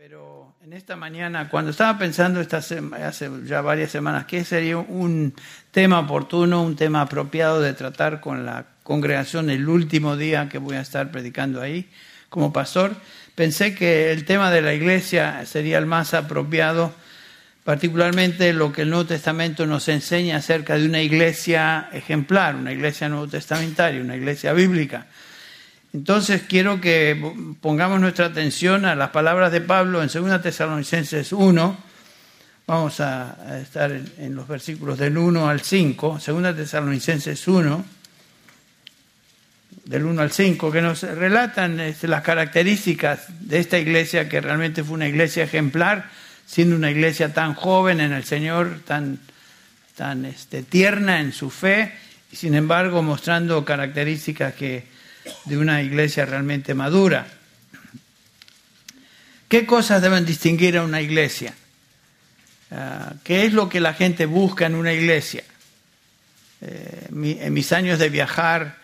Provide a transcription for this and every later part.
Pero en esta mañana, cuando estaba pensando esta hace ya varias semanas, ¿qué sería un tema oportuno, un tema apropiado de tratar con la congregación el último día que voy a estar predicando ahí como pastor? Pensé que el tema de la iglesia sería el más apropiado, particularmente lo que el Nuevo Testamento nos enseña acerca de una iglesia ejemplar, una iglesia nuevo testamentaria, una iglesia bíblica. Entonces quiero que pongamos nuestra atención a las palabras de Pablo en 2 Tesalonicenses 1. Vamos a estar en los versículos del 1 al 5. 2 Tesalonicenses 1, del 1 al 5, que nos relatan este, las características de esta iglesia, que realmente fue una iglesia ejemplar, siendo una iglesia tan joven en el Señor, tan, tan este, tierna en su fe, y sin embargo mostrando características que de una iglesia realmente madura. ¿Qué cosas deben distinguir a una iglesia? Ah, ¿Qué es lo que la gente busca en una iglesia? Eh, en mis años de viajar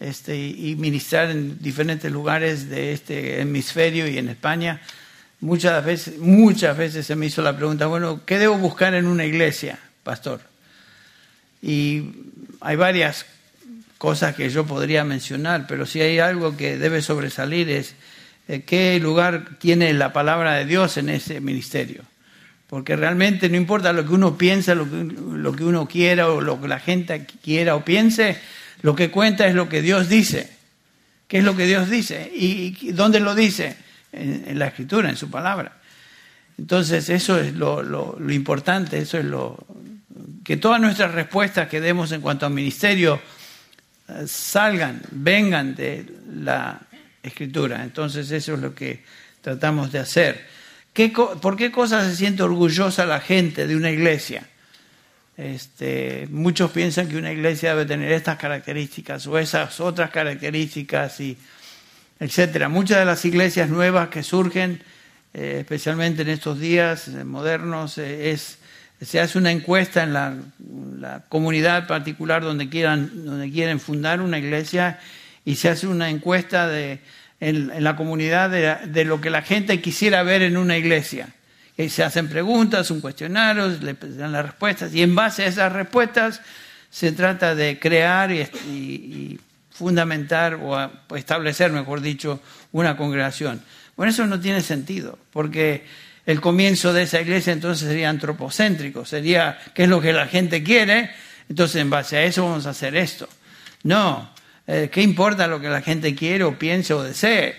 este, y ministrar en diferentes lugares de este hemisferio y en España, muchas veces, muchas veces se me hizo la pregunta, bueno, ¿qué debo buscar en una iglesia, pastor? Y hay varias cosas que yo podría mencionar, pero si hay algo que debe sobresalir es eh, qué lugar tiene la palabra de Dios en ese ministerio. Porque realmente no importa lo que uno piensa, lo que, uno quiera o lo que la gente quiera o piense, lo que cuenta es lo que Dios dice. ¿Qué es lo que Dios dice? ¿Y, dónde lo dice? En, la escritura, en su palabra. Entonces eso es lo, lo, lo importante, eso es lo que todas nuestras respuestas que demos en cuanto al ministerio salgan, vengan de la escritura. Entonces eso es lo que tratamos de hacer. ¿Por qué cosas se siente orgullosa la gente de una iglesia? Este, muchos piensan que una iglesia debe tener estas características o esas otras características, y etcétera. Muchas de las iglesias nuevas que surgen, eh, especialmente en estos días modernos, eh, es se hace una encuesta en la, comunidad particular donde quieran, donde quieren fundar una iglesia y se hace una encuesta de, en, la comunidad de, lo que la gente quisiera ver en una iglesia. Y se hacen preguntas, un cuestionario, le dan las respuestas y en base a esas respuestas se trata de crear y fundamentar o establecer, mejor dicho, una congregación. Bueno, eso no tiene sentido, porque el comienzo de esa iglesia entonces sería antropocéntrico, sería qué es lo que la gente quiere, entonces en base a eso vamos a hacer esto. No, eh, ¿qué importa lo que la gente quiere o piense o desee?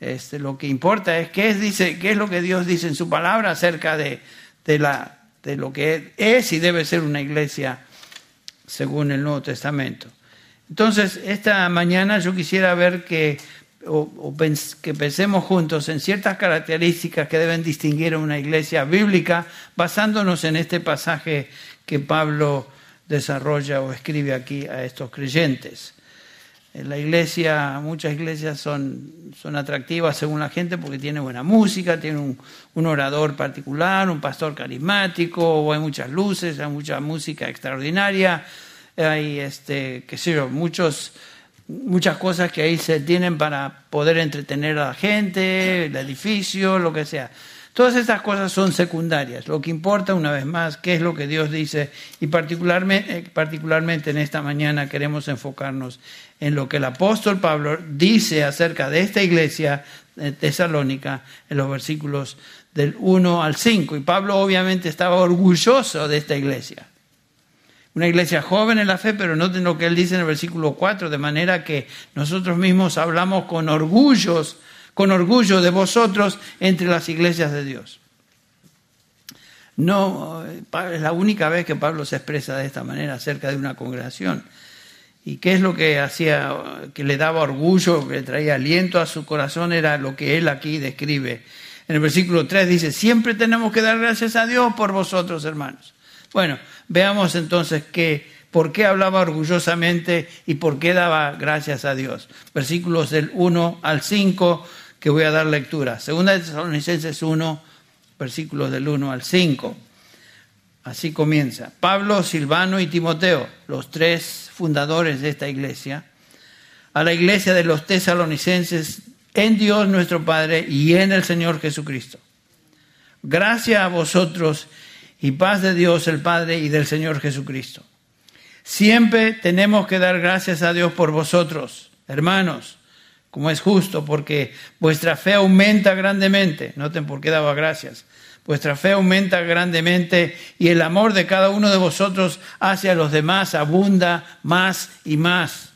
Este, lo que importa es qué es, dice, qué es lo que Dios dice en su palabra acerca de, de, la, de lo que es y debe ser una iglesia según el Nuevo Testamento. Entonces, esta mañana yo quisiera ver que o, que pensemos juntos en ciertas características que deben distinguir a una iglesia bíblica, basándonos en este pasaje que Pablo desarrolla o escribe aquí a estos creyentes. En la iglesia, muchas iglesias son, son atractivas según la gente porque tiene buena música, tiene un, un orador particular, un pastor carismático, o hay muchas luces, hay mucha música extraordinaria, hay, este, qué sé yo, muchos muchas cosas que ahí se tienen para poder entretener a la gente, el edificio, lo que sea. Todas estas cosas son secundarias. Lo que importa, una vez más, qué es lo que Dios dice y particularmente, eh, particularmente en esta mañana queremos enfocarnos en lo que el apóstol Pablo dice acerca de esta iglesia tesalónica en los versículos del 1 al 5. Y Pablo obviamente estaba orgulloso de esta iglesia una iglesia joven en la fe, pero noten lo que él dice en el versículo 4, de manera que nosotros mismos hablamos con orgullos, con orgullo de vosotros entre las iglesias de Dios. No, es la única vez que Pablo se expresa de esta manera acerca de una congregación. ¿Y qué es lo que hacía, que le daba orgullo, que le traía aliento a su corazón? Era lo que él aquí describe. En el versículo 3 dice, siempre tenemos que dar gracias a Dios por vosotros, hermanos. Bueno, veamos entonces que, por qué hablaba orgullosamente y por qué daba gracias a Dios. Versículos del 1 al 5 que voy a dar lectura. Segunda de Tesalonicenses 1, versículos del 1 al 5. Así comienza. Pablo, Silvano y Timoteo, los tres fundadores de esta iglesia, a la iglesia de los tesalonicenses en Dios nuestro Padre y en el Señor Jesucristo. Gracias a vosotros y paz de Dios el Padre y del Señor Jesucristo. Siempre tenemos que dar gracias a Dios por vosotros, hermanos, como es justo, porque vuestra fe aumenta grandemente. Noten por qué daba gracias. Vuestra fe aumenta grandemente y el amor de cada uno de vosotros hacia los demás abunda más y más.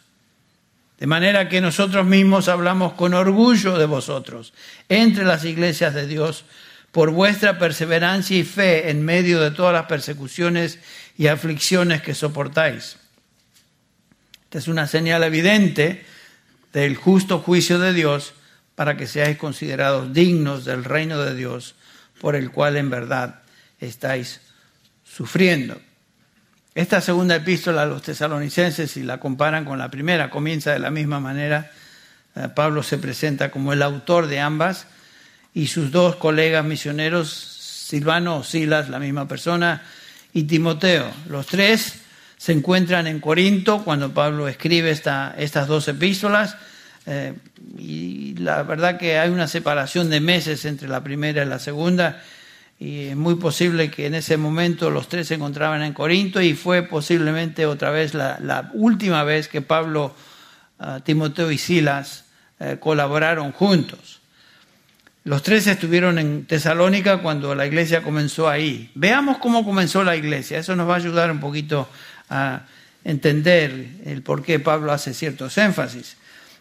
De manera que nosotros mismos hablamos con orgullo de vosotros entre las iglesias de Dios por vuestra perseverancia y fe en medio de todas las persecuciones y aflicciones que soportáis. Esta es una señal evidente del justo juicio de Dios para que seáis considerados dignos del reino de Dios por el cual en verdad estáis sufriendo. Esta segunda epístola a los tesalonicenses, si la comparan con la primera, comienza de la misma manera. Eh, Pablo se presenta como el autor de ambas y sus dos colegas misioneros, Silvano Silas, la misma persona, y Timoteo. Los tres se encuentran en Corinto cuando Pablo escribe esta, estas dos epístolas. Eh, y la verdad que hay una separación de meses entre la primera y la segunda y es muy posible que en ese momento los tres se encontraban en Corinto y fue posiblemente otra vez la, última vez que Pablo, ah, Timoteo y Silas eh, colaboraron juntos. Los tres estuvieron en Tesalónica cuando la iglesia comenzó ahí. Veamos cómo comenzó la iglesia. Eso nos va a ayudar un poquito a entender el por qué Pablo hace ciertos énfasis.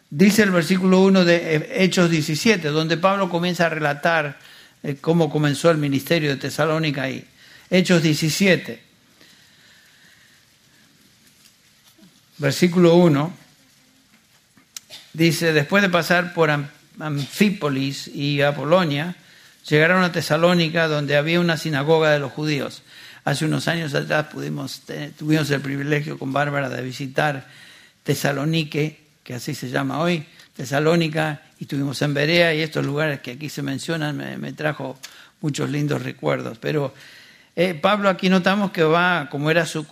Dice el versículo 1 de Hechos 17, donde Pablo comienza a relatar eh, cómo comenzó el ministerio de Tesalónica ahí. Hechos 17, versículo 1, dice, después de pasar por Anfípolis y Apolonia, llegaron a Tesalónica donde había una sinagoga de los judíos. Hace unos años atrás pudimos, tuvimos el privilegio con Bárbara de visitar Tesalonique, que así se llama hoy, Tesalónica, y estuvimos en Berea y estos lugares que aquí se mencionan me, trajo muchos lindos recuerdos. Pero eh, Pablo aquí notamos que va, como era su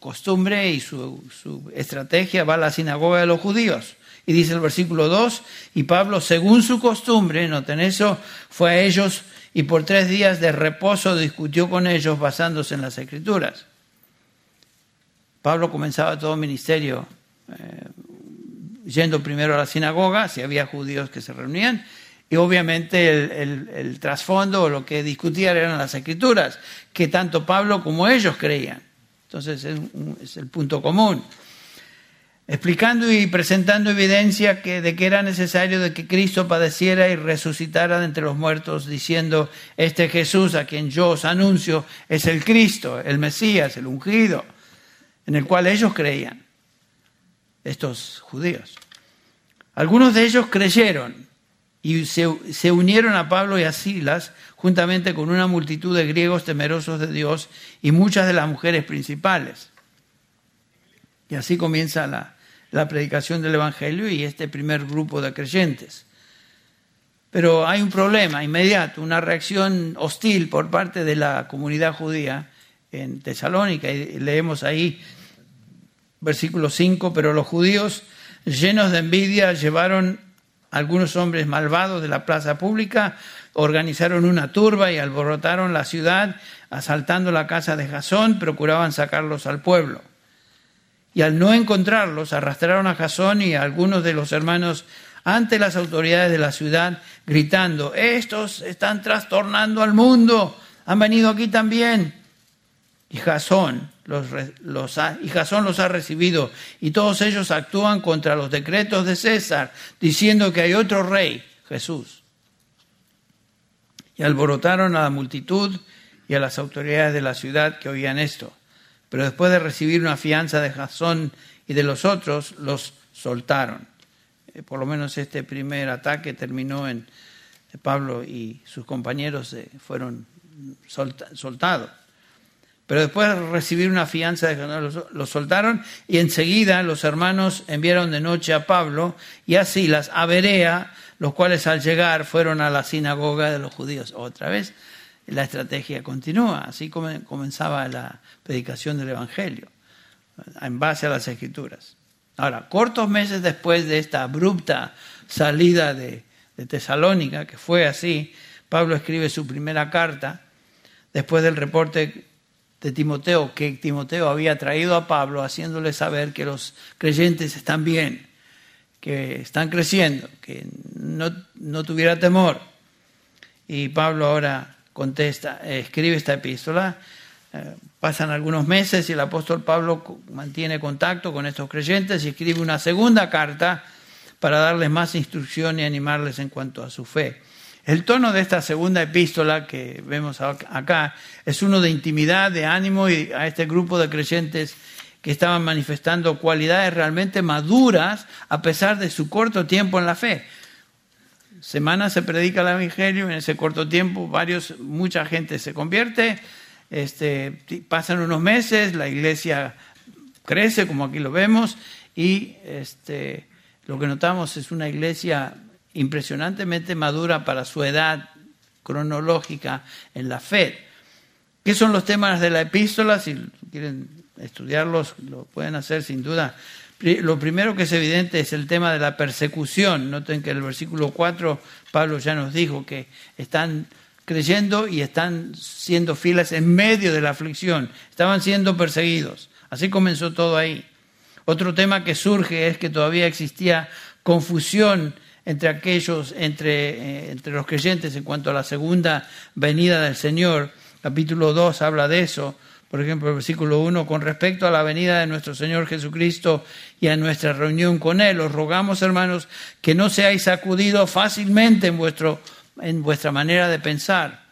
costumbre y su, su estrategia, va a la sinagoga de los judíos. Y dice el versículo 2, y Pablo, según su costumbre, noten eso, fue a ellos y por tres días de reposo discutió con ellos basándose en las escrituras. Pablo comenzaba todo ministerio eh, yendo primero a la sinagoga, si había judíos que se reunían, y obviamente el, trasfondo o lo que discutían eran las escrituras, que tanto Pablo como ellos creían. Entonces es, el punto común. Explicando y presentando evidencia de que era necesario de que Cristo padeciera y resucitara de entre los muertos, diciendo, este Jesús a quien yo os anuncio es el Cristo, el Mesías, el ungido, en el cual ellos creían estos judíos. Algunos de ellos creyeron y se, unieron a Pablo y a Silas juntamente con una multitud de griegos temerosos de Dios y muchas de las mujeres principales. Y así comienza la, la predicación del Evangelio y este primer grupo de creyentes. Pero hay un problema inmediato, una reacción hostil por parte de la comunidad judía en Tesalónica. Y leemos ahí versículo 5, pero los judíos, llenos de envidia, llevaron a algunos hombres malvados de la plaza pública, organizaron una turba y alborotaron la ciudad, asaltando la casa de Jasón, procuraban sacarlos al pueblo. Y al no encontrarlos, arrastraron a Jasón y a algunos de los hermanos ante las autoridades de la ciudad, gritando, estos están trastornando al mundo, han venido aquí también. Y Jasón los, ha recibido, y todos ellos actúan contra los decretos de César, diciendo que hay otro rey, Jesús. Y alborotaron a la multitud y a las autoridades de la ciudad que oían esto. Pero después de recibir una fianza de Jasón y de los otros, los soltaron. Eh, por lo menos este primer ataque terminó en Pablo y sus compañeros eh, fueron soltados. Pero después de recibir una fianza, los soltaron y enseguida los hermanos enviaron de noche a Pablo y a Silas a Berea, los cuales al llegar fueron a la sinagoga de los judíos. Otra vez la estrategia continúa, así comenzaba la predicación del Evangelio, en base a las escrituras. Ahora, cortos meses después de esta abrupta salida de, de Tesalónica, que fue así. Pablo escribe su primera carta después del reporte de Timoteo, que Timoteo había traído a Pablo, haciéndole saber que los creyentes están bien, que están creciendo, que no, no tuviera temor. Y Pablo ahora contesta, escribe esta epístola. Eh, pasan algunos meses y el apóstol Pablo mantiene contacto con estos creyentes y escribe una segunda carta para darles más instrucción y animarles en cuanto a su fe. El tono de esta segunda epístola que vemos acá es uno de intimidad, de ánimo y a este grupo de creyentes que estaban manifestando cualidades realmente maduras a pesar de su corto tiempo en la fe. Semana se predica el Evangelio, en ese corto tiempo varios, mucha gente se convierte, este, pasan unos meses, la iglesia crece, como aquí lo vemos, y este, lo que notamos es una iglesia impresionantemente madura para su edad cronológica en la fe. ¿Qué son los temas de la epístola? Si quieren estudiarlos, lo pueden hacer sin duda. Lo primero que es evidente es el tema de la persecución. Noten que en el versículo 4 Pablo ya nos dijo que están creyendo y están siendo fieles en medio de la aflicción. Estaban siendo perseguidos. Así comenzó todo ahí. Otro tema que surge es que todavía existía confusión entre aquellos, entre, eh, entre los creyentes en cuanto a la segunda venida del Señor. Capítulo 2 habla de eso. Por ejemplo, el versículo 1, con respecto a la venida de nuestro Señor Jesucristo y a nuestra reunión con Él, os rogamos, hermanos, que no seáis sacudidos fácilmente en, vuestro, en vuestra manera de pensar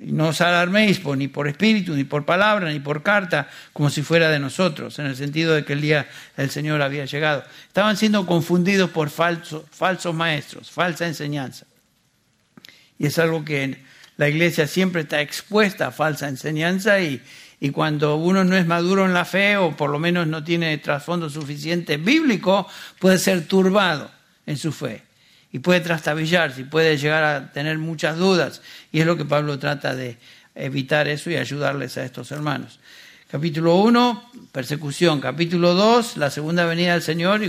y no os alarméis ni por espíritu, ni por palabra, ni por carta, como si fuera de nosotros, en el sentido de que el día del Señor había llegado. Estaban siendo confundidos por falsos maestros, falsa enseñanza. Y es algo que la iglesia siempre está expuesta a falsa enseñanza y, y cuando uno no es maduro en la fe o por lo menos no tiene trasfondo suficiente bíblico, puede ser turbado en su fe y puede trastabillarse y puede llegar a tener muchas dudas. Y es lo que Pablo trata de evitar eso y ayudarles a estos hermanos. Capítulo 1, persecución. Capítulo 2, la segunda venida del Señor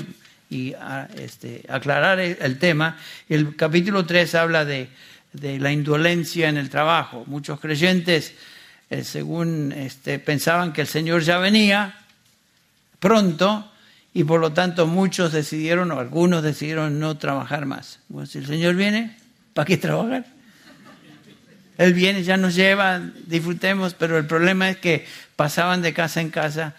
y, este, aclarar el, tema. El capítulo 3 habla de, la indolencia en el trabajo. Muchos creyentes, eh, según este, pensaban que el Señor ya venía pronto, y por lo tanto muchos decidieron, o algunos decidieron no trabajar más. Bueno, si el Señor viene, ¿para qué trabajar? Él viene, ya nos lleva, disfrutemos, pero el problema es que pasaban de casa en casa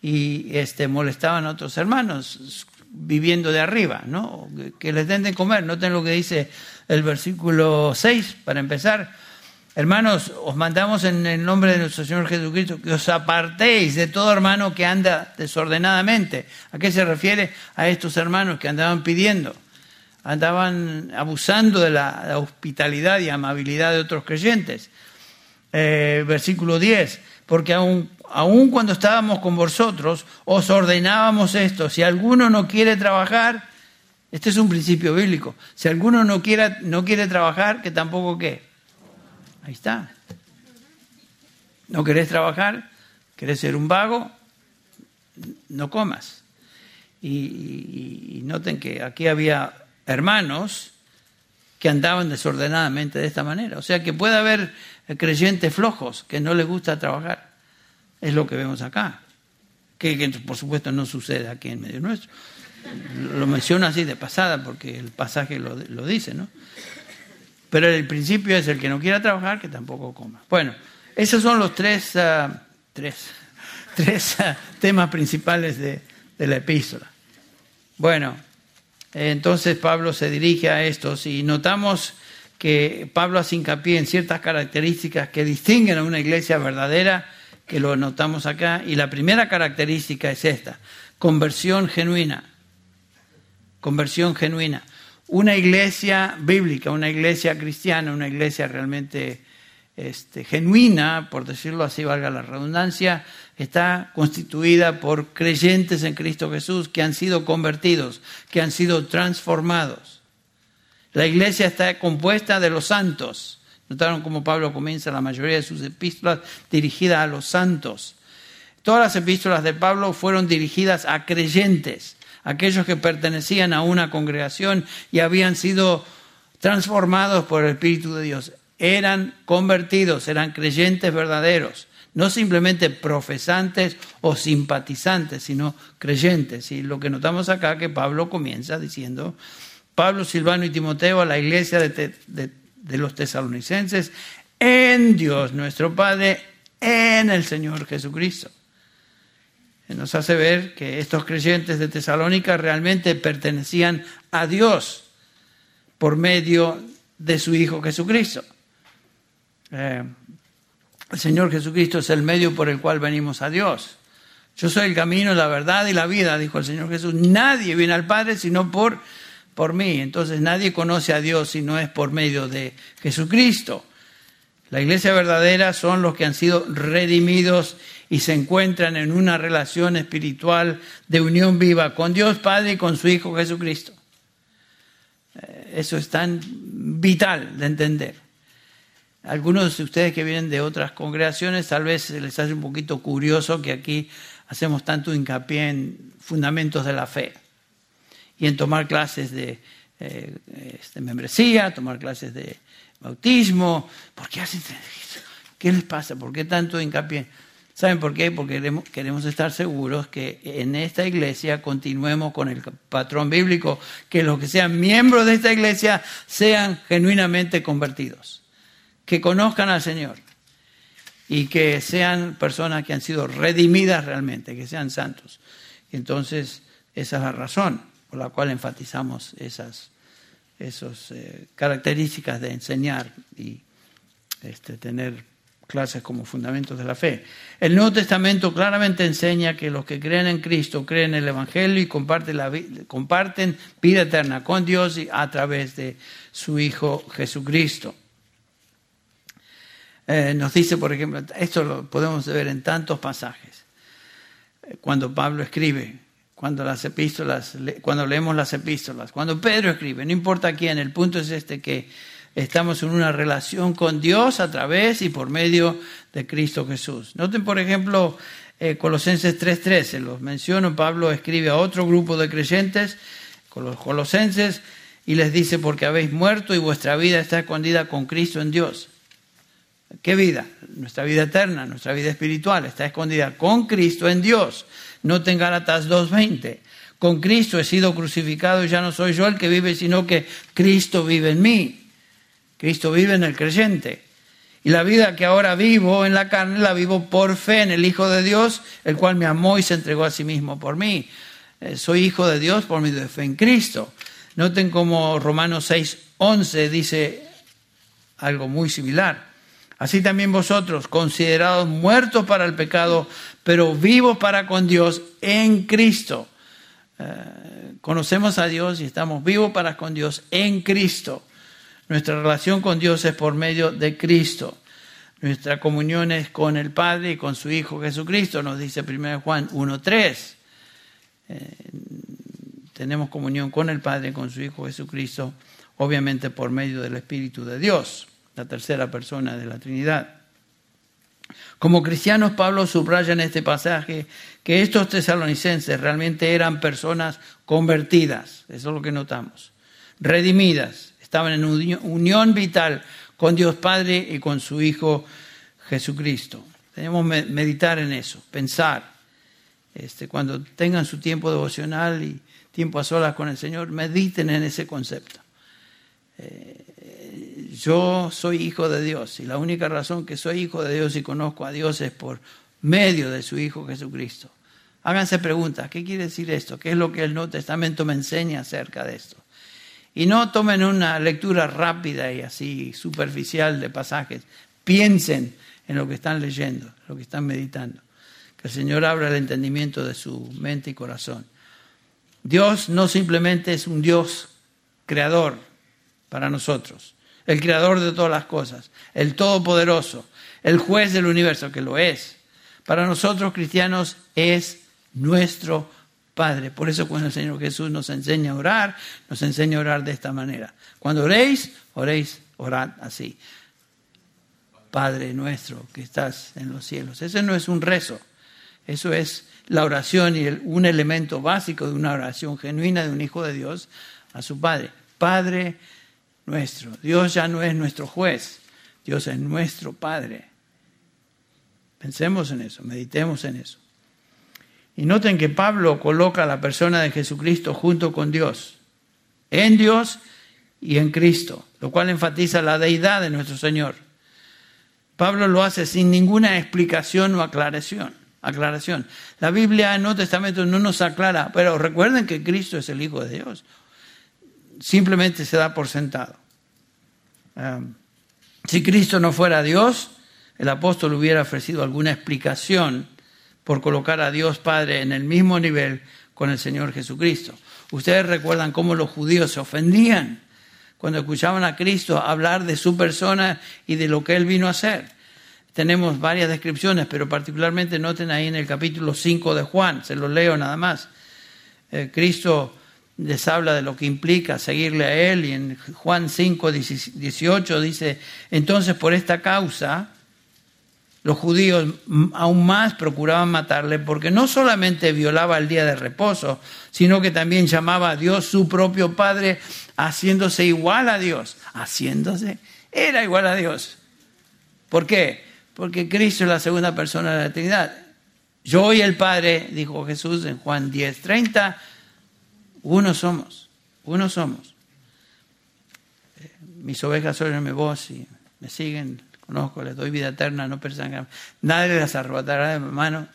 y este, molestaban a otros hermanos viviendo de arriba, ¿no? Que les den de comer, noten lo que dice el versículo 6 para empezar Hermanos, os mandamos en el nombre de nuestro Señor Jesucristo que os apartéis de todo hermano que anda desordenadamente. ¿A qué se refiere? A estos hermanos que andaban pidiendo, andaban abusando de la, hospitalidad y amabilidad de otros creyentes. Eh, versículo 10, porque aun, aun cuando estábamos con vosotros, os ordenábamos esto, si alguno no quiere trabajar, este es un principio bíblico, si alguno no quiere, no quiere trabajar, que tampoco qué Ahí está. ¿No querés trabajar? ¿Querés ser un vago? No comas. Y, noten que aquí había hermanos que andaban desordenadamente de esta manera. O sea que puede haber creyentes flojos que no les gusta trabajar. Es lo que vemos acá. Que, por supuesto no sucede aquí en medio nuestro. Lo menciono así de pasada porque el pasaje lo, lo dice, ¿no? Pero el principio es el que no quiera trabajar, que tampoco coma. Bueno, esos son los tres, ah, tres, tres ah, temas principales de, de la epístola. Bueno, entonces Pablo se dirige a estos y notamos que Pablo hace hincapié en ciertas características que distinguen a una iglesia verdadera, que lo notamos acá, y la primera característica es esta, conversión genuina. Conversión genuina una iglesia bíblica, una iglesia cristiana, una iglesia realmente este, genuina, por decirlo así, valga la redundancia, está constituida por creyentes en Cristo Jesús que han sido convertidos, que han sido transformados. La iglesia está compuesta de los santos. Notaron cómo Pablo comienza la mayoría de sus epístolas dirigidas a los santos. Todas las epístolas de Pablo fueron dirigidas a creyentes aquellos que pertenecían a una congregación y habían sido transformados por el Espíritu de Dios, eran convertidos, eran creyentes verdaderos, no simplemente profesantes o simpatizantes, sino creyentes. Y lo que notamos acá que Pablo comienza diciendo, Pablo, Silvano y Timoteo a la iglesia de, de los tesalonicenses, en Dios nuestro Padre, en el Señor Jesucristo. Nos hace ver que estos creyentes de Tesalónica realmente pertenecían a Dios por medio de su Hijo Jesucristo. Eh, el Señor Jesucristo es el medio por el cual venimos a Dios. Yo soy el camino, la verdad y la vida, dijo el Señor Jesús. Nadie viene al Padre sino por, por mí. Entonces nadie conoce a Dios si no es por medio de Jesucristo. La iglesia verdadera son los que han sido redimidos y se encuentran en una relación espiritual de unión viva con Dios Padre y con su Hijo Jesucristo. Eh, eso es tan vital de entender. Algunos de ustedes que vienen de otras congregaciones tal vez les hace un poquito curioso que aquí hacemos tanto hincapié en fundamentos de la fe y en tomar clases de, eh, este, membresía, tomar clases de bautismo. ¿Por qué hacen? ¿Qué les pasa? ¿Por qué tanto hincapié? ¿Saben por qué? Porque queremos, estar seguros que en esta iglesia continuemos con el patrón bíblico, que los que sean miembros de esta iglesia sean genuinamente convertidos, que conozcan al Señor y que sean personas que han sido redimidas realmente, que sean santos. Entonces, esa es la razón por la cual enfatizamos esas eh, características de enseñar y este, tener clases como fundamentos de la fe. El Nuevo Testamento claramente enseña que los que creen en Cristo creen en el Evangelio y comparten, vida eterna con Dios a través de su Hijo Jesucristo. Eh, nos dice, por ejemplo, esto lo podemos ver en tantos pasajes, eh, cuando Pablo escribe, cuando las epístolas, cuando leemos las epístolas, cuando Pedro escribe, no importa quién, el punto es este que estamos en una relación con Dios a través y por medio de Cristo Jesús. Noten, por ejemplo, eh, Colosenses 3:13, los menciono, Pablo escribe a otro grupo de creyentes, con los colosenses, y les dice, porque habéis muerto y vuestra vida está escondida con Cristo en Dios. ¿Qué vida? Nuestra vida eterna, nuestra vida espiritual está escondida con Cristo en Dios. No en Gálatas 2.20. Con Cristo he sido crucificado y ya no soy yo el que vive, sino que Cristo vive en mí. Cristo vive en el creyente. Y la vida que ahora vivo en la carne la vivo por fe en el Hijo de Dios, el cual me amó y se entregó a sí mismo por mí. Eh, soy hijo de Dios por de fe en Cristo. Noten como Romanos 6.11 dice algo muy similar. Así también vosotros, considerados muertos para el pecado, pero vivos para con Dios en Cristo. Eh, conocemos a Dios y estamos vivos para con Dios en Cristo. Nuestra relación con Dios es por medio de Cristo. Nuestra comunión es con el Padre y con su Hijo Jesucristo, nos dice 1 Juan 1.3. Eh, tenemos comunión con el Padre y con su Hijo Jesucristo, obviamente por medio del Espíritu de Dios la tercera persona de la Trinidad. Como cristianos, Pablo subraya en este pasaje que estos tesalonicenses realmente eran personas convertidas, eso es lo que notamos, redimidas, estaban en unión vital con Dios Padre y con su Hijo Jesucristo. Tenemos que meditar en eso, pensar. Este, cuando tengan su tiempo devocional y tiempo a solas con el Señor, mediten en ese concepto. Eh, yo soy hijo de Dios y la única razón que soy hijo de Dios y conozco a Dios es por medio de su Hijo Jesucristo. Háganse preguntas, ¿qué quiere decir esto? ¿Qué es lo que el Nuevo Testamento me enseña acerca de esto? Y no tomen una lectura rápida y así superficial de pasajes. Piensen en lo que están leyendo, lo que están meditando. Que el Señor abra el entendimiento de su mente y corazón. Dios no simplemente es un Dios creador para nosotros el creador de todas las cosas, el todopoderoso, el juez del universo, que lo es. Para nosotros cristianos es nuestro Padre. Por eso cuando el Señor Jesús nos enseña a orar, nos enseña a orar de esta manera. Cuando oréis, oréis, orad así. Padre nuestro que estás en los cielos. Ese no es un rezo, eso es la oración y un elemento básico de una oración genuina de un hijo de Dios a su Padre. Padre nuestro. Dios ya no es nuestro juez, Dios es nuestro Padre. Pensemos en eso, meditemos en eso. Y noten que Pablo coloca a la persona de Jesucristo junto con Dios, en Dios y en Cristo, lo cual enfatiza la deidad de nuestro Señor. Pablo lo hace sin ninguna explicación o aclaración. aclaración. La Biblia en el Nuevo Testamento no nos aclara, pero recuerden que Cristo es el Hijo de Dios. Simplemente se da por sentado. Um, si Cristo no fuera Dios, el apóstol hubiera ofrecido alguna explicación por colocar a Dios Padre en el mismo nivel con el Señor Jesucristo. Ustedes recuerdan cómo los judíos se ofendían cuando escuchaban a Cristo hablar de su persona y de lo que Él vino a hacer. Tenemos varias descripciones, pero particularmente noten ahí en el capítulo 5 de Juan, se lo leo nada más. Eh, Cristo les habla de lo que implica seguirle a Él y en Juan 5, 18 dice, entonces por esta causa los judíos aún más procuraban matarle porque no solamente violaba el día de reposo, sino que también llamaba a Dios su propio Padre, haciéndose igual a Dios. Haciéndose, era igual a Dios. ¿Por qué? Porque Cristo es la segunda persona de la Trinidad. Yo y el Padre, dijo Jesús en Juan 10, 30, uno somos, uno somos. Eh, mis ovejas oyen mi voz y me siguen, conozco, les doy vida eterna, no persan Nadie las arrebatará de mi mano.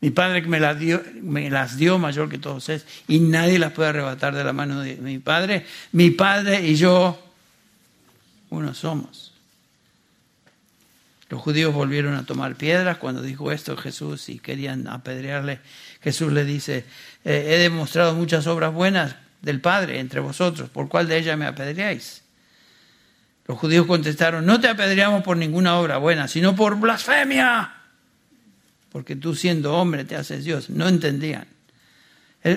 Mi Padre me las, dio, me las dio mayor que todos es, y nadie las puede arrebatar de la mano de mi Padre. Mi Padre y yo, uno somos. Los judíos volvieron a tomar piedras cuando dijo esto Jesús y querían apedrearle. Jesús le dice, eh, he demostrado muchas obras buenas del Padre entre vosotros, ¿por cuál de ellas me apedreáis? Los judíos contestaron, no te apedreamos por ninguna obra buena, sino por blasfemia, porque tú siendo hombre te haces Dios. No entendían.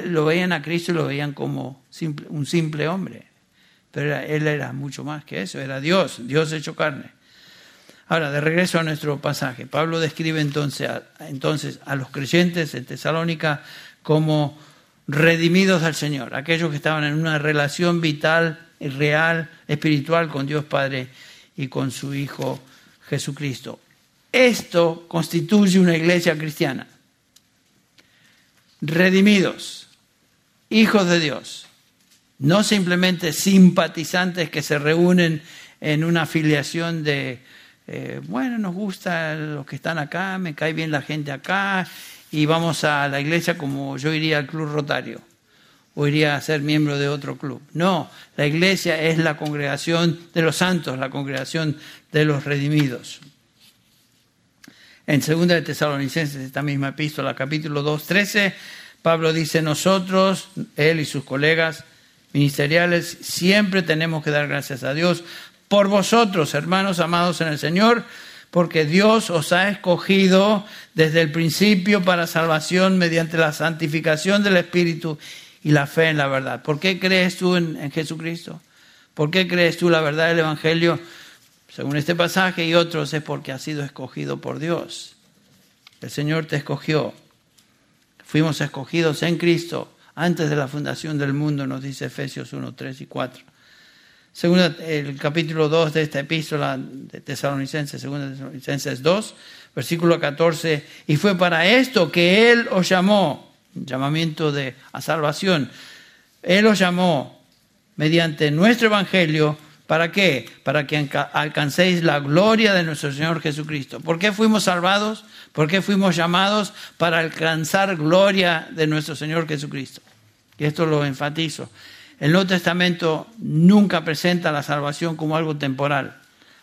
lo veían a Cristo y lo veían como un simple hombre, pero él era mucho más que eso, era Dios, Dios hecho carne. Ahora, de regreso a nuestro pasaje, Pablo describe entonces a los creyentes en Tesalónica como redimidos al Señor, aquellos que estaban en una relación vital real, espiritual con Dios Padre y con su Hijo Jesucristo. Esto constituye una iglesia cristiana. Redimidos, hijos de Dios, no simplemente simpatizantes que se reúnen en una afiliación de, eh, bueno, nos gusta los que están acá, me cae bien la gente acá, y vamos a la iglesia como yo iría al club rotario o iría a ser miembro de otro club. No, la iglesia es la congregación de los santos, la congregación de los redimidos. En 2 de Tesalonicenses, esta misma epístola, capítulo 2, 13, Pablo dice, nosotros, él y sus colegas ministeriales, siempre tenemos que dar gracias a Dios por vosotros, hermanos amados en el Señor, porque Dios os ha escogido desde el principio para salvación mediante la santificación del Espíritu y la fe en la verdad. ¿Por qué crees tú en, Jesucristo? ¿Por qué crees tú la verdad del Evangelio? Según este pasaje y otros es porque has sido escogido por Dios. El Señor te escogió. Fuimos escogidos en Cristo antes de la fundación del mundo, nos dice Efesios 1, 3 y 4. Según el capítulo 2 de esta epístola de Tesalonicenses, según Tesalonicenses 2, versículo 14, y fue para esto que Él os llamó llamamiento de, a salvación. Él os llamó mediante nuestro Evangelio. ¿Para qué? Para que alcancéis la gloria de nuestro Señor Jesucristo. ¿Por qué fuimos salvados? ¿Por qué fuimos llamados? Para alcanzar gloria de nuestro Señor Jesucristo. Y esto lo enfatizo. El Nuevo Testamento nunca presenta la salvación como algo temporal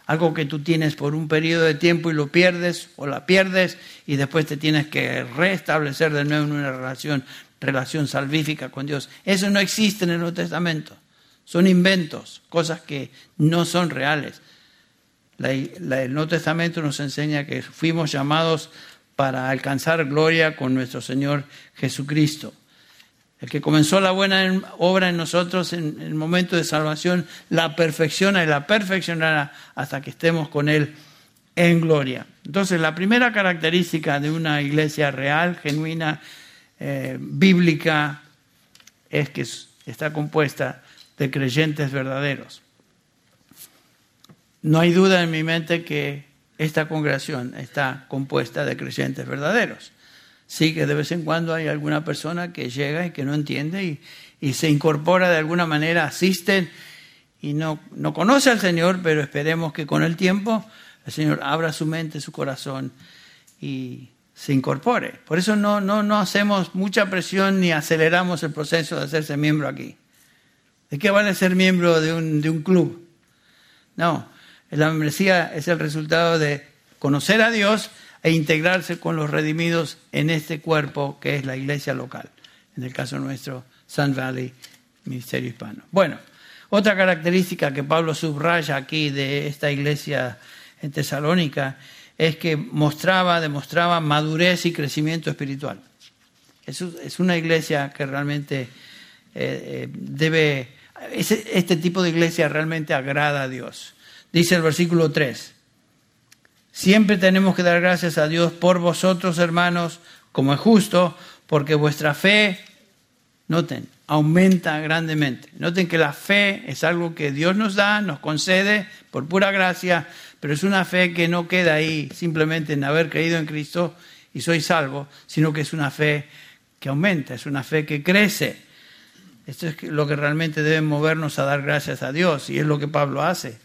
algo que tú tienes por un periodo de tiempo y lo pierdes o la pierdes y después te tienes que restablecer de nuevo en una relación, relación salvífica con Dios. Eso no existe en el Nuevo Testamento. Son inventos, cosas que no son reales. el Nuevo Testamento nos enseña que fuimos llamados para alcanzar gloria con nuestro Señor Jesucristo. El que comenzó la buena obra en nosotros en el momento de salvación, la perfecciona y la perfeccionará hasta que estemos con Él en gloria. Entonces, la primera característica de una iglesia real, genuina, eh, bíblica, es que está compuesta de creyentes verdaderos. No hay duda en mi mente que esta congregación está compuesta de creyentes verdaderos. Sí que de vez en cuando hay alguna persona que llega y que no entiende y, y se incorpora de alguna manera, asisten y no, no conoce al Señor, pero esperemos que con el tiempo el Señor abra su mente, su corazón y se incorpore. Por eso no, no, no hacemos mucha presión ni aceleramos el proceso de hacerse miembro aquí. ¿De qué vale ser miembro de un, de un club? No, la membresía es el resultado de conocer a Dios e integrarse con los redimidos en este cuerpo que es la iglesia local. En el caso nuestro, Sun Valley Ministerio Hispano. Bueno, otra característica que Pablo subraya aquí de esta iglesia en Tesalónica es que mostraba, demostraba madurez y crecimiento espiritual. Es, una iglesia que realmente eh, eh, debe, este tipo de iglesia realmente agrada a Dios. Dice el versículo 3, siempre tenemos que dar gracias a Dios por vosotros, hermanos, como es justo, porque vuestra fe, noten, aumenta grandemente. Noten que la fe es algo que Dios nos da, nos concede por pura gracia, pero es una fe que no queda ahí simplemente en haber creído en Cristo y soy salvo, sino que es una fe que aumenta, es una fe que crece. Esto es lo que realmente debe movernos a dar gracias a Dios y es lo que Pablo hace.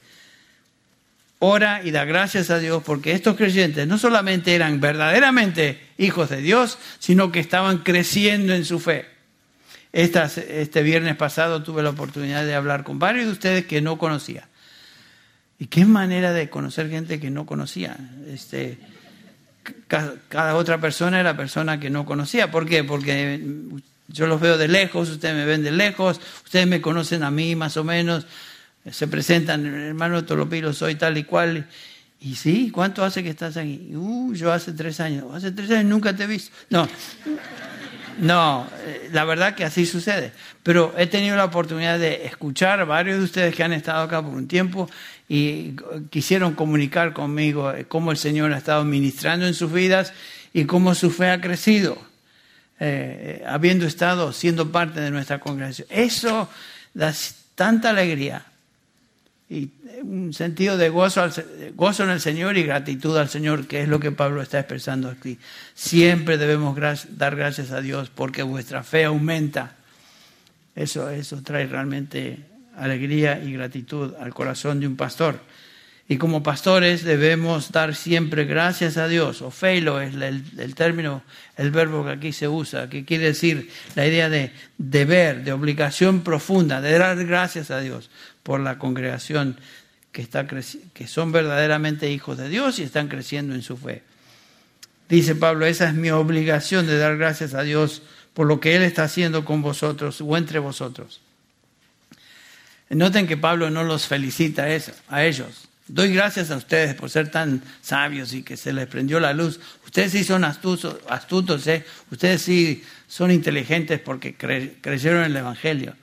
Ora y da gracias a Dios porque estos creyentes no solamente eran verdaderamente hijos de Dios, sino que estaban creciendo en su fe este viernes pasado tuve la oportunidad de hablar con varios de ustedes que no conocía. Y qué manera de conocer gente que no conocía. Este, cada, otra persona era persona que no conocía. ¿Por qué? Porque yo los veo de lejos, ustedes me ven de lejos, ustedes me conocen a mí más o menos, se presentan, hermano Tolopilo, soy tal y cual. Y sí, ¿cuánto hace que estás aquí? Uh, yo hace tres años. Hace tres años nunca te he visto. No, no, eh, la verdad que así sucede. Pero he tenido la oportunidad de escuchar varios de ustedes que han estado acá por un tiempo y quisieron comunicar conmigo eh, cómo el Señor ha estado ministrando en sus vidas y cómo su fe ha crecido, eh, habiendo estado siendo parte de nuestra congregación. Eso da tanta alegría y un sentido de gozo, gozo en el Señor y gratitud al Señor, que es lo que Pablo está expresando aquí. Siempre debemos dar gracias a Dios porque vuestra fe aumenta. Eso, eso trae realmente alegría y gratitud al corazón de un pastor. Y como pastores debemos dar siempre gracias a Dios. Ofeilo es el, el, término, el verbo que aquí se usa, que quiere decir la idea de deber, de obligación profunda, de dar gracias a Dios por la congregación que, está que son verdaderamente hijos de Dios y están creciendo en su fe. Dice Pablo, esa es mi obligación de dar gracias a Dios por lo que Él está haciendo con vosotros o entre vosotros. Noten que Pablo no los felicita a ellos. Doy gracias a ustedes por ser tan sabios y que se les prendió la luz. Ustedes sí son astutos, astutos ¿eh? ustedes sí son inteligentes porque creyeron en el Evangelio.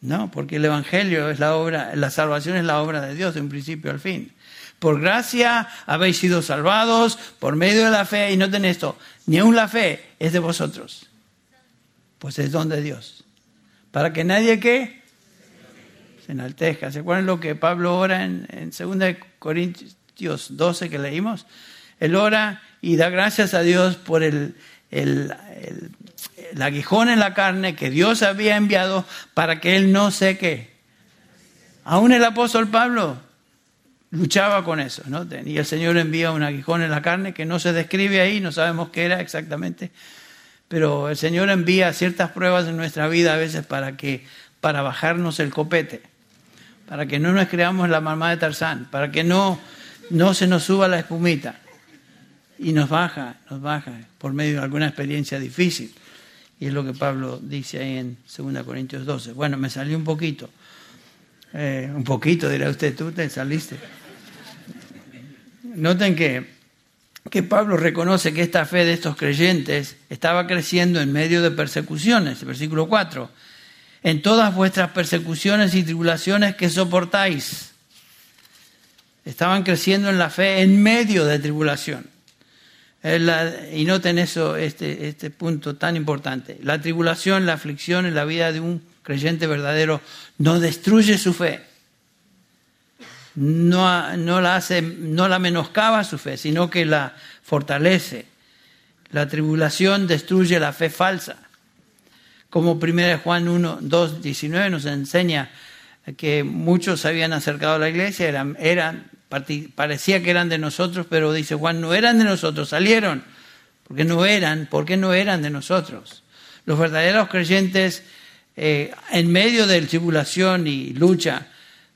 No, porque el Evangelio es la obra, la salvación es la obra de Dios de un principio al fin. Por gracia habéis sido salvados por medio de la fe, y noten esto, ni aun la fe es de vosotros, pues es don de Dios. Para que nadie que se enaltezca. ¿Se acuerdan lo que Pablo ora en, en 2 Corintios 12 que leímos? Él ora y da gracias a Dios por el, el, el aguijón en la carne que Dios había enviado para que él no sé qué. Aún el apóstol Pablo luchaba con eso, ¿no? Y el Señor envía un aguijón en la carne que no se describe ahí, no sabemos qué era exactamente, pero el Señor envía ciertas pruebas en nuestra vida a veces para que para bajarnos el copete, para que no nos creamos la mamá de Tarzán, para que no no se nos suba la espumita y nos baja, nos baja por medio de alguna experiencia difícil. Y es lo que Pablo dice ahí en 2 Corintios 12. Bueno, me salió un poquito. Eh, un poquito, dirá usted, tú te saliste. Noten que, que Pablo reconoce que esta fe de estos creyentes estaba creciendo en medio de persecuciones. Versículo 4. En todas vuestras persecuciones y tribulaciones que soportáis. Estaban creciendo en la fe en medio de tribulación y noten eso, este, este punto tan importante. La tribulación, la aflicción en la vida de un creyente verdadero no destruye su fe, no, no, la hace, no la menoscaba su fe, sino que la fortalece. La tribulación destruye la fe falsa. Como 1 Juan 1, 2, 19 nos enseña que muchos se habían acercado a la iglesia, eran, eran, parecía que eran de nosotros, pero dice Juan, no eran de nosotros, salieron, porque no eran, porque no eran de nosotros. Los verdaderos creyentes, eh, en medio de tribulación y lucha,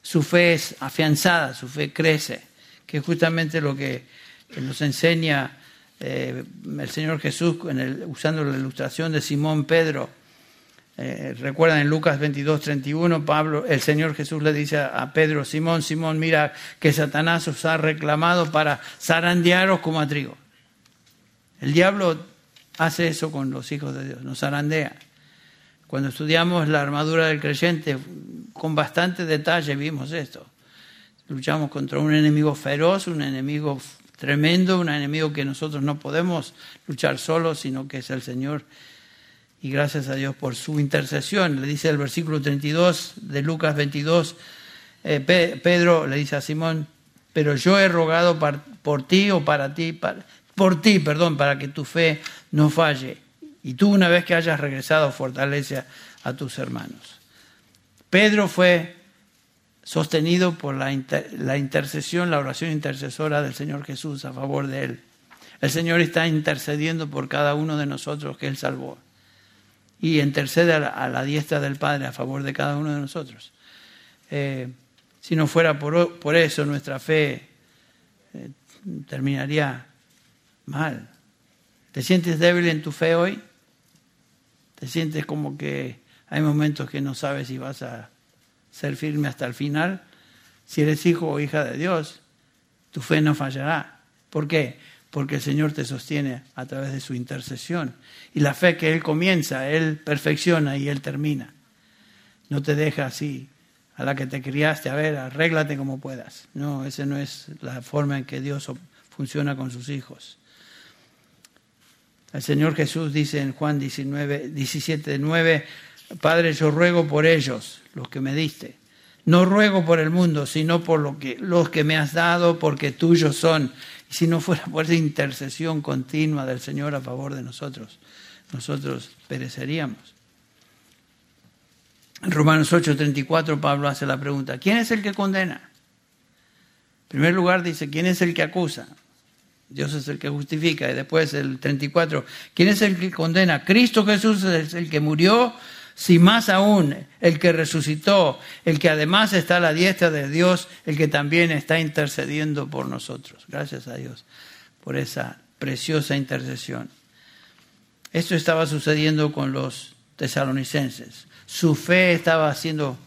su fe es afianzada, su fe crece, que es justamente lo que nos enseña eh, el Señor Jesús usando la ilustración de Simón Pedro. Eh, recuerdan en Lucas 22, 31, Pablo, el Señor Jesús le dice a Pedro, Simón, Simón, mira que Satanás os ha reclamado para zarandearos como a trigo. El diablo hace eso con los hijos de Dios, nos zarandea. Cuando estudiamos la armadura del creyente, con bastante detalle vimos esto. Luchamos contra un enemigo feroz, un enemigo tremendo, un enemigo que nosotros no podemos luchar solos, sino que es el Señor. Y gracias a Dios por su intercesión. Le dice el versículo 32 de Lucas 22, eh, Pedro le dice a Simón, pero yo he rogado por ti o para ti, por ti, perdón, para que tu fe no falle. Y tú una vez que hayas regresado, fortalece a tus hermanos. Pedro fue sostenido por la, la, intercesión, la oración intercesora del Señor Jesús a favor de él. El Señor está intercediendo por cada uno de nosotros que Él salvó. Y intercede a la, diestra del Padre a favor de cada uno de nosotros. Eh, si no fuera por, por, eso, nuestra fe eh, terminaría mal. ¿Te sientes débil en tu fe hoy? te sientes como que hay momentos que no sabes si vas a ser firme hasta el final. Si eres hijo o hija de Dios, tu fe no fallará. ¿Por qué? Porque el Señor te sostiene a través de su intercesión. Y la fe que Él comienza, Él perfecciona y Él termina. No te deja así a la que te criaste, a ver, arréglate como puedas. No, esa no es la forma en que Dios funciona con sus hijos. El Señor Jesús dice en Juan 19, 17, 9, Padre, yo ruego por ellos, los que me diste. No ruego por el mundo, sino por lo que, los que me has dado, porque tuyos son. Y si no fuera por esa intercesión continua del Señor a favor de nosotros, nosotros pereceríamos. En Romanos 8:34 Pablo hace la pregunta, ¿quién es el que condena? En primer lugar dice, ¿quién es el que acusa? Dios es el que justifica. Y después el 34, ¿quién es el que condena? Cristo Jesús es el que murió, si más aún el que resucitó, el que además está a la diestra de Dios, el que también está intercediendo por nosotros. Gracias a Dios por esa preciosa intercesión. Esto estaba sucediendo con los tesalonicenses. Su fe estaba siendo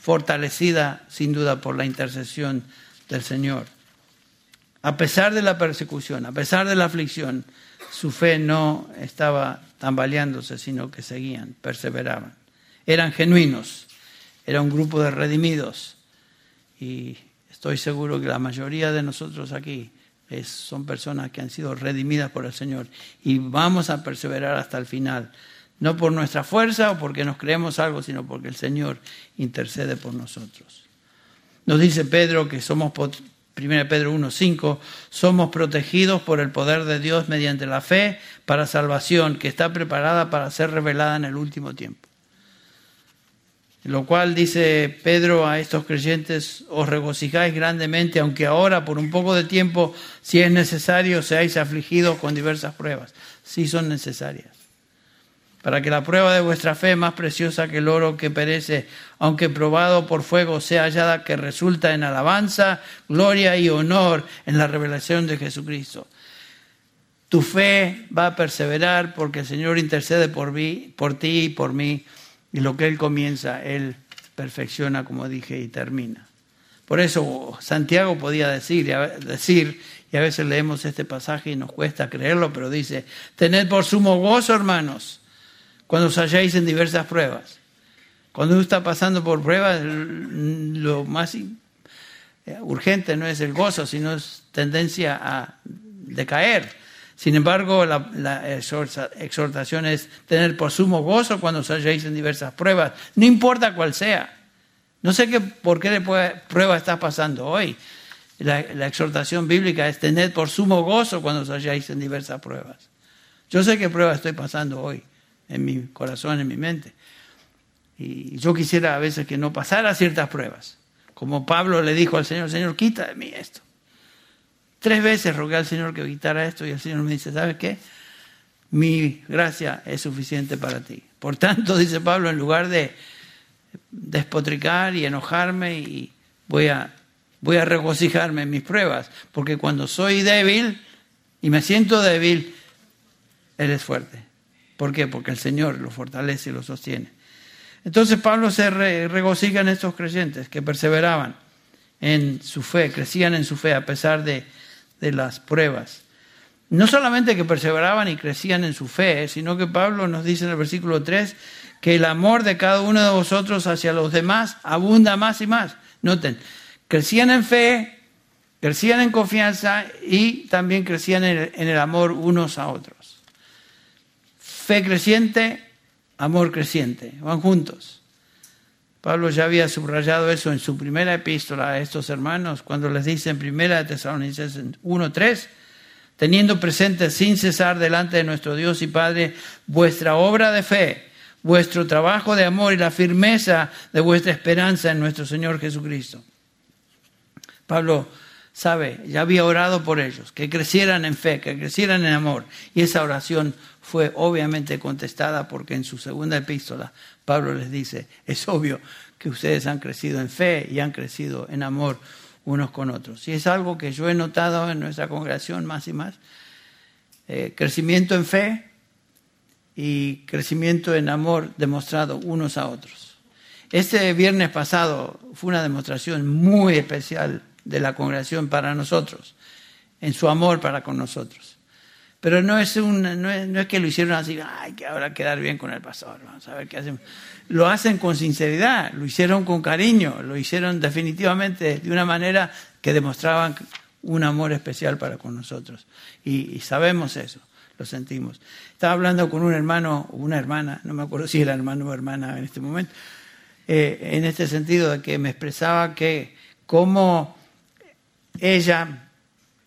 fortalecida sin duda por la intercesión del Señor. A pesar de la persecución, a pesar de la aflicción, su fe no estaba tambaleándose, sino que seguían, perseveraban. Eran genuinos, era un grupo de redimidos. Y estoy seguro que la mayoría de nosotros aquí son personas que han sido redimidas por el Señor. Y vamos a perseverar hasta el final. No por nuestra fuerza o porque nos creemos algo, sino porque el Señor intercede por nosotros. Nos dice Pedro que somos 1 Pedro 1.5, somos protegidos por el poder de Dios mediante la fe para salvación que está preparada para ser revelada en el último tiempo. Lo cual dice Pedro a estos creyentes, os regocijáis grandemente, aunque ahora por un poco de tiempo, si es necesario, seáis afligidos con diversas pruebas. Si son necesarias para que la prueba de vuestra fe, más preciosa que el oro que perece, aunque probado por fuego, sea hallada que resulta en alabanza, gloria y honor en la revelación de Jesucristo. Tu fe va a perseverar porque el Señor intercede por, ti y por mí, y lo que Él comienza, Él perfecciona, como dije, y termina. Por eso Santiago podía decir, decir, y a veces leemos este pasaje y nos cuesta creerlo, pero dice, tened por sumo gozo, hermanos, cuando os halláis en diversas pruebas. Cuando uno está pasando por pruebas, lo más eh, urgente no es el gozo, sino es tendencia a decaer. Sin embargo, la, exhortación es tener por sumo gozo cuando os halléis en diversas pruebas, no importa cuál sea. No sé qué, por qué prueba estás pasando hoy. La, la, exhortación bíblica es tener por sumo gozo cuando os halláis en diversas pruebas. Yo sé qué prueba estoy pasando hoy en mi corazón, en mi mente. Y yo quisiera a veces que no pasara ciertas pruebas. Como Pablo le dijo al Señor, Señor, quita de mí esto. Tres veces rogué al Señor que quitara esto y el Señor me dice, ¿sabes qué? Mi gracia es suficiente para ti. Por tanto, dice Pablo, en lugar de despotricar y enojarme, y voy a, voy a regocijarme en mis pruebas, porque cuando soy débil y me siento débil, Él es fuerte. ¿Por qué? Porque el Señor lo fortalece y lo sostiene. Entonces Pablo se regocija en estos creyentes que perseveraban en su fe, crecían en su fe a pesar de, las pruebas. No solamente que perseveraban y crecían en su fe, sino que Pablo nos dice en el versículo 3 que el amor de cada uno de vosotros hacia los demás abunda más y más. Noten, crecían en fe, crecían en confianza y también crecían en el amor unos a otros. Fe creciente, amor creciente, van juntos. Pablo ya había subrayado eso en su primera epístola a estos hermanos, cuando les dice en primera de Tesalonicenses 1.3, teniendo presente sin cesar delante de nuestro Dios y Padre vuestra obra de fe, vuestro trabajo de amor y la firmeza de vuestra esperanza en nuestro Señor Jesucristo. Pablo sabe, ya había orado por ellos, que crecieran en fe, que crecieran en amor, y esa oración fue obviamente contestada porque en su segunda epístola Pablo les dice, es obvio que ustedes han crecido en fe y han crecido en amor unos con otros. Y es algo que yo he notado en nuestra congregación más y más. Eh, crecimiento en fe y crecimiento en amor demostrado unos a otros. Este viernes pasado fue una demostración muy especial de la congregación para nosotros, en su amor para con nosotros. Pero no es, un, no es, que lo hicieron así, ay, que ahora quedar bien con el pastor, vamos a ver qué hacemos. Lo hacen con sinceridad, lo hicieron con cariño, lo hicieron definitivamente de una manera que demostraban un amor especial para con nosotros. Y, sabemos eso, lo sentimos. Estaba hablando con un hermano o una hermana, no me acuerdo si era hermano o hermana en este momento, eh, en este sentido de que me expresaba que cómo ella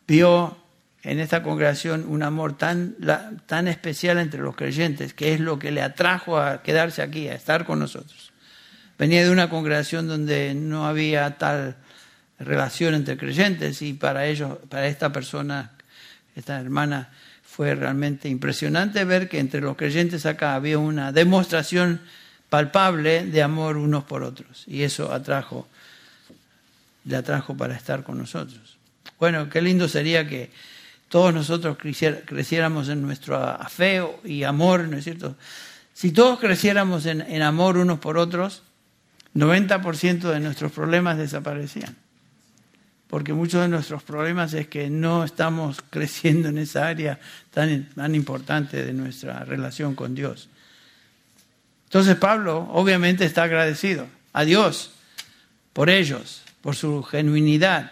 vio en esta congregación un amor tan, tan especial entre los creyentes, que es lo que le atrajo a quedarse aquí, a estar con nosotros. Venía de una congregación donde no había tal relación entre creyentes y para ellos, para esta persona, esta hermana, fue realmente impresionante ver que entre los creyentes acá había una demostración palpable de amor unos por otros y eso atrajo, le atrajo para estar con nosotros. Bueno, qué lindo sería que todos nosotros creciéramos en nuestro afeo y amor, ¿no es cierto? Si todos creciéramos en, amor unos por otros, 90% de nuestros problemas desaparecían. Porque muchos de nuestros problemas es que no estamos creciendo en esa área tan, tan importante de nuestra relación con Dios. Entonces Pablo obviamente está agradecido a Dios por ellos, por su genuinidad,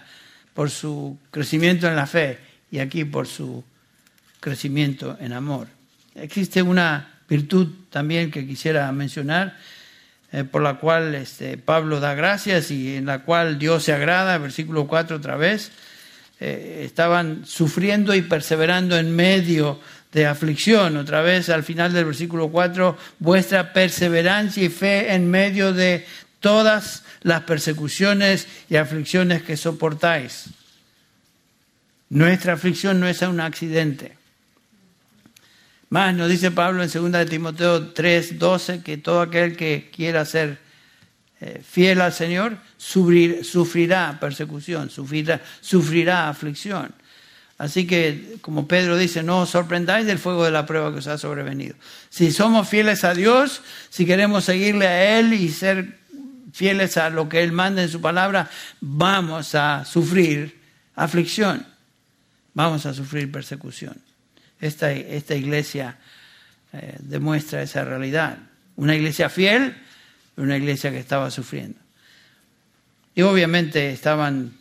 por su crecimiento en la fe y aquí por su crecimiento en amor. Existe una virtud también que quisiera mencionar, eh, por la cual este, Pablo da gracias y en la cual Dios se agrada, versículo 4 otra vez, eh, estaban sufriendo y perseverando en medio de aflicción. Otra vez al final del versículo 4, vuestra perseverancia y fe en medio de todas las persecuciones y aflicciones que soportáis. Nuestra aflicción no es un accidente. Más nos dice Pablo en 2 de Timoteo 3, 12 que todo aquel que quiera ser eh, fiel al Señor sufrirá persecución, sufrirá, sufrirá aflicción. Así que, como Pedro dice, no os sorprendáis del fuego de la prueba que os ha sobrevenido. Si somos fieles a Dios, si queremos seguirle a Él y ser fieles a lo que Él manda en su palabra, vamos a sufrir aflicción vamos a sufrir persecución. Esta, esta iglesia eh, demuestra esa realidad. Una iglesia fiel, una iglesia que estaba sufriendo. Y obviamente estaban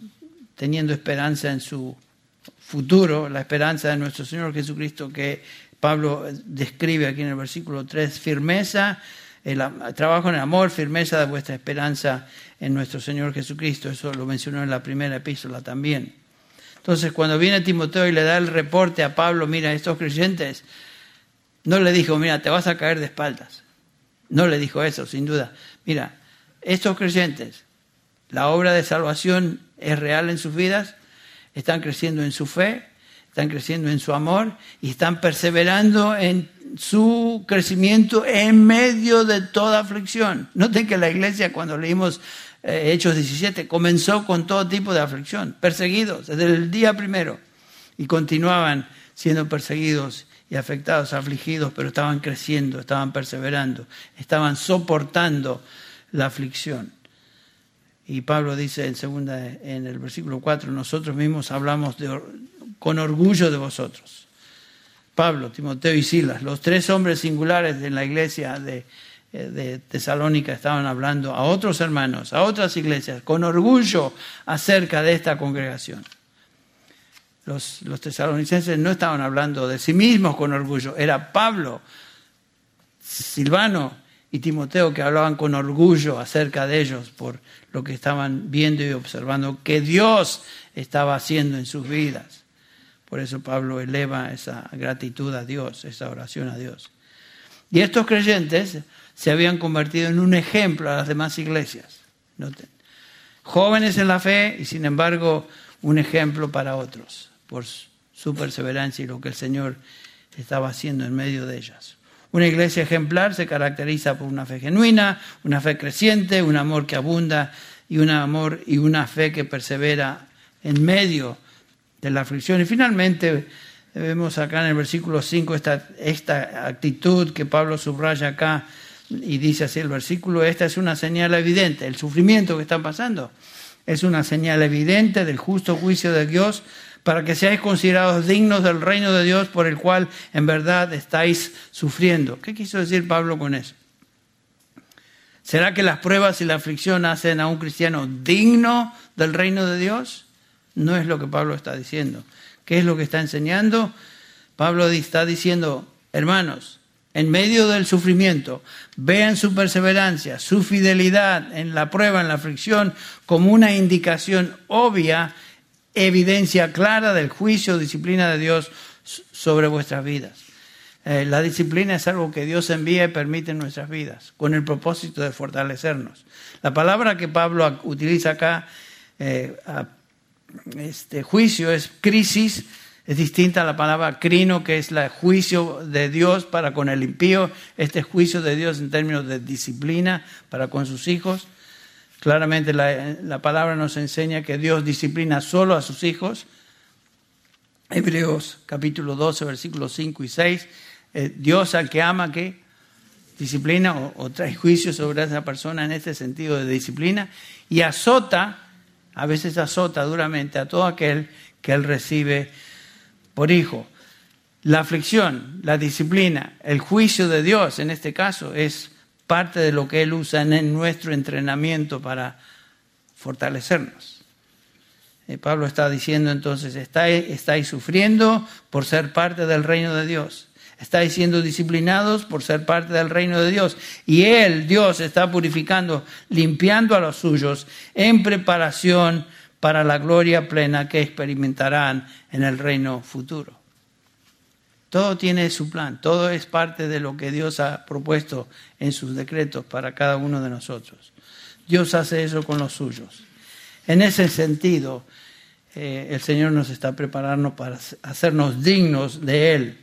teniendo esperanza en su futuro, la esperanza de nuestro Señor Jesucristo que Pablo describe aquí en el versículo 3, firmeza, el trabajo en el amor, firmeza de vuestra esperanza en nuestro Señor Jesucristo. Eso lo mencionó en la primera epístola también. Entonces, cuando viene Timoteo y le da el reporte a Pablo, mira, estos creyentes, no le dijo, mira, te vas a caer de espaldas. No le dijo eso, sin duda. Mira, estos creyentes, la obra de salvación es real en sus vidas, están creciendo en su fe, están creciendo en su amor y están perseverando en su crecimiento en medio de toda aflicción. Noten que la iglesia, cuando leímos eh, Hechos 17, comenzó con todo tipo de aflicción, perseguidos desde el día primero y continuaban siendo perseguidos y afectados, afligidos, pero estaban creciendo, estaban perseverando, estaban soportando la aflicción. Y Pablo dice en segunda en el versículo 4, nosotros mismos hablamos con orgullo de vosotros. Pablo, Timoteo y Silas, los tres hombres singulares de la iglesia de, eh, de Tesalónica estaban hablando a otros hermanos, a otras iglesias, con orgullo acerca de esta congregación. Los, los, tesalonicenses no estaban hablando de sí mismos con orgullo, era Pablo, Silvano y Timoteo que hablaban con orgullo acerca de ellos por lo que estaban viendo y observando que Dios estaba haciendo en sus vidas. Por eso Pablo eleva esa gratitud a Dios, esa oración a Dios. Y estos creyentes se habían convertido en un ejemplo a las demás iglesias. Jóvenes en la fe y sin embargo un ejemplo para otros por su perseverancia y lo que el Señor estaba haciendo en medio de ellas. Una iglesia ejemplar se caracteriza por una fe genuina, una fe creciente, un amor que abunda y un amor y una fe que persevera en medio de la aflicción. Y finalmente vemos acá en el versículo 5 esta, esta actitud que Pablo subraya acá y dice así el versículo, esta es una señal evidente, el sufrimiento que está pasando es una señal evidente del justo juicio de Dios para que seáis considerados dignos del reino de Dios por el cual en verdad estáis sufriendo. ¿Qué quiso decir Pablo con eso? ¿Será que las pruebas y la aflicción hacen a un cristiano digno del reino de Dios? No es lo que Pablo está diciendo. ¿Qué es lo que está enseñando? Pablo está diciendo, hermanos, en medio del sufrimiento, vean su perseverancia, su fidelidad en la prueba, en la aflicción, como una indicación obvia evidencia clara del juicio, disciplina de Dios sobre vuestras vidas. Eh, la disciplina es algo que Dios envía y permite en nuestras vidas, con el propósito de fortalecernos. La palabra que Pablo utiliza acá, eh, este juicio, es crisis, es distinta a la palabra crino, que es el juicio de Dios para con el impío. Este juicio de Dios en términos de disciplina para con sus hijos. Claramente la, palabra nos enseña que Dios disciplina solo a sus hijos. Hebreos capítulo 12, versículos 5 y 6. Eh, Dios al que ama, que disciplina o, trae juicio sobre esa persona en este sentido de disciplina y azota, a veces azota duramente a todo aquel que él recibe por hijo. La aflicción, la disciplina, el juicio de Dios en este caso es parte de lo que Él usa en nuestro entrenamiento para fortalecernos. Eh, Pablo está diciendo entonces, estáis, sufriendo por ser parte del reino de Dios. Estáis siendo disciplinados por ser parte del reino de Dios. Y Él, Dios, está purificando, limpiando a los suyos en preparación para la gloria plena que experimentarán en el reino futuro. Todo tiene su plan, todo es parte de lo que Dios ha propuesto en sus decretos para cada uno de nosotros. Dios hace eso con los suyos. En ese sentido, eh, el Señor nos está preparando para hacernos dignos de Él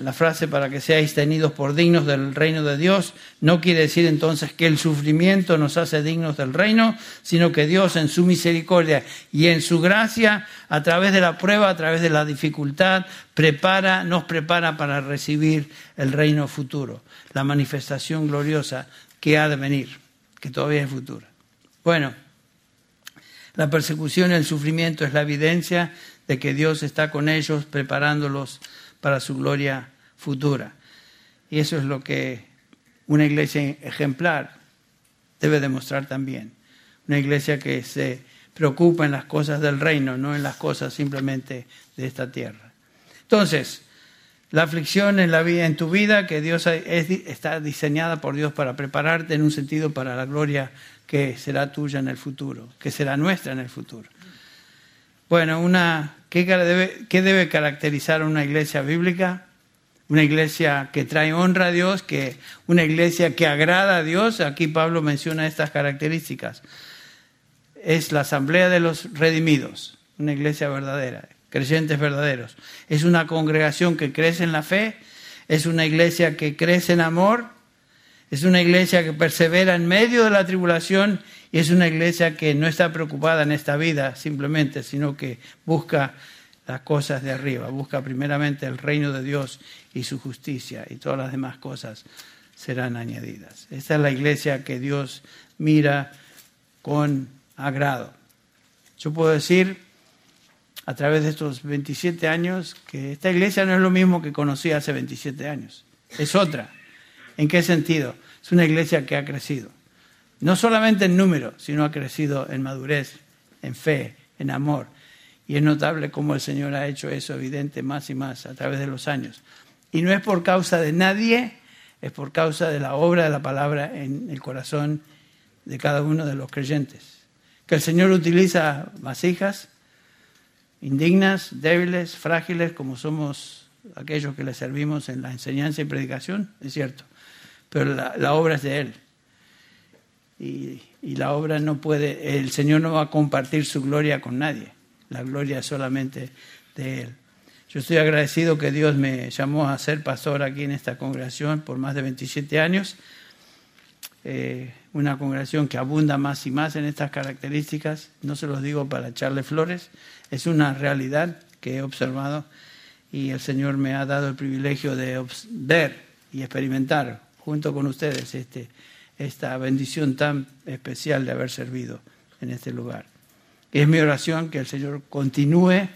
la frase para que seáis tenidos por dignos del reino de Dios no quiere decir entonces que el sufrimiento nos hace dignos del reino, sino que Dios en su misericordia y en su gracia, a través de la prueba, a través de la dificultad, prepara, nos prepara para recibir el reino futuro, la manifestación gloriosa que ha de venir, que todavía es futura. Bueno, la persecución y el sufrimiento es la evidencia de que Dios está con ellos preparándolos para su gloria futura. Y eso es lo que una iglesia ejemplar debe demostrar también. Una iglesia que se preocupa en las cosas del reino, no en las cosas simplemente de esta tierra. Entonces, la aflicción en la vida, en tu vida, que Dios está diseñada por Dios para prepararte en un sentido para la gloria que será tuya en el futuro, que será nuestra en el futuro. Bueno, una, ¿qué, debe, ¿qué debe caracterizar una iglesia bíblica? Una iglesia que trae honra a Dios, que una iglesia que agrada a Dios. Aquí Pablo menciona estas características. Es la asamblea de los redimidos, una iglesia verdadera, creyentes verdaderos. Es una congregación que crece en la fe, es una iglesia que crece en amor, es una iglesia que persevera en medio de la tribulación y es una iglesia que no está preocupada en esta vida simplemente, sino que busca las cosas de arriba, busca primeramente el reino de Dios y su justicia y todas las demás cosas serán añadidas. Esta es la iglesia que Dios mira con agrado. Yo puedo decir a través de estos 27 años que esta iglesia no es lo mismo que conocí hace 27 años, es otra. ¿En qué sentido? Es una iglesia que ha crecido, no solamente en número, sino ha crecido en madurez, en fe, en amor. Y es notable cómo el Señor ha hecho eso evidente más y más a través de los años. Y no es por causa de nadie, es por causa de la obra de la palabra en el corazón de cada uno de los creyentes. Que el Señor utiliza vasijas indignas, débiles, frágiles, como somos aquellos que le servimos en la enseñanza y predicación, es cierto pero la, obra es de Él. Y, la obra no puede, el Señor no va a compartir su gloria con nadie, la gloria es solamente de Él. Yo estoy agradecido que Dios me llamó a ser pastor aquí en esta congregación por más de 27 años, eh, una congregación que abunda más y más en estas características, no se los digo para echarle flores, es una realidad que he observado y el Señor me ha dado el privilegio de ver y experimentar junto con ustedes este, esta bendición tan especial de haber servido en este lugar. Es mi oración que el Señor continúe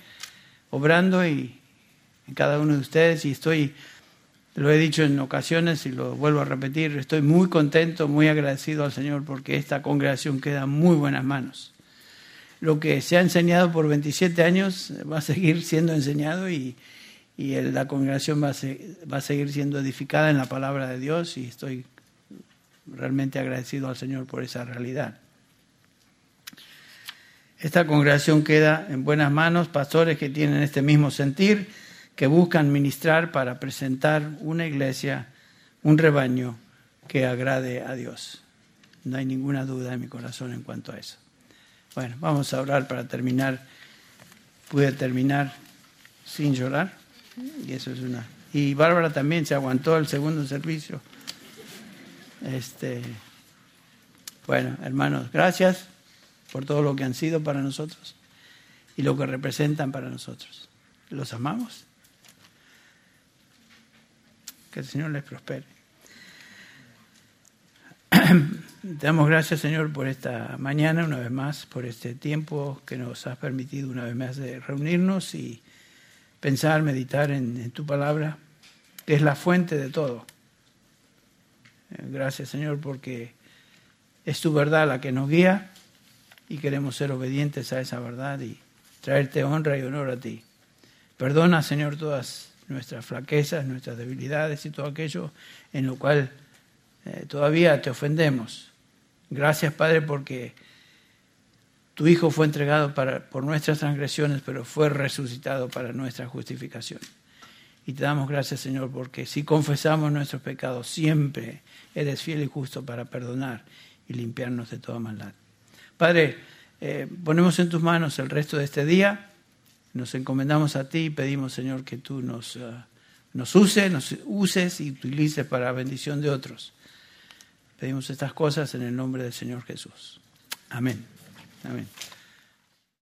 obrando y en cada uno de ustedes y estoy, lo he dicho en ocasiones y lo vuelvo a repetir, estoy muy contento, muy agradecido al Señor porque esta congregación queda en muy buenas manos. Lo que se ha enseñado por 27 años va a seguir siendo enseñado y, y la congregación va a, seguir siendo edificada en la palabra de Dios y estoy realmente agradecido al Señor por esa realidad. Esta congregación queda en buenas manos, pastores que tienen este mismo sentir, que buscan ministrar para presentar una iglesia, un rebaño que agrade a Dios. No hay ninguna duda en mi corazón en cuanto a eso. Bueno, vamos a orar para terminar. Pude terminar sin llorar. Y eso es una. Y Bárbara también se aguantó el segundo servicio. Este, bueno, hermanos, gracias por todo lo que han sido para nosotros y lo que representan para nosotros. Los amamos. Que el Señor les prospere. Te damos gracias, Señor, por esta mañana, una vez más, por este tiempo que nos has permitido una vez más reunirnos y pensar, meditar en, tu palabra, que es la fuente de todo. Gracias Señor porque es tu verdad la que nos guía y queremos ser obedientes a esa verdad y traerte honra y honor a ti. Perdona Señor todas nuestras flaquezas, nuestras debilidades y todo aquello en lo cual eh, todavía te ofendemos. Gracias Padre porque tu Hijo fue entregado por nuestras transgresiones, pero fue resucitado para nuestra justificación. Y te damos gracias, Señor, porque si confesamos nuestros pecados, siempre eres fiel y justo para perdonar y limpiarnos de toda maldad. Padre, eh, ponemos en tus manos el resto de este día, nos encomendamos a ti y pedimos, Señor, que tú nos, uh, nos uses, nos uses y utilices para bendición de otros. Pedimos estas cosas en el nombre del Señor Jesús. Amén. Amén.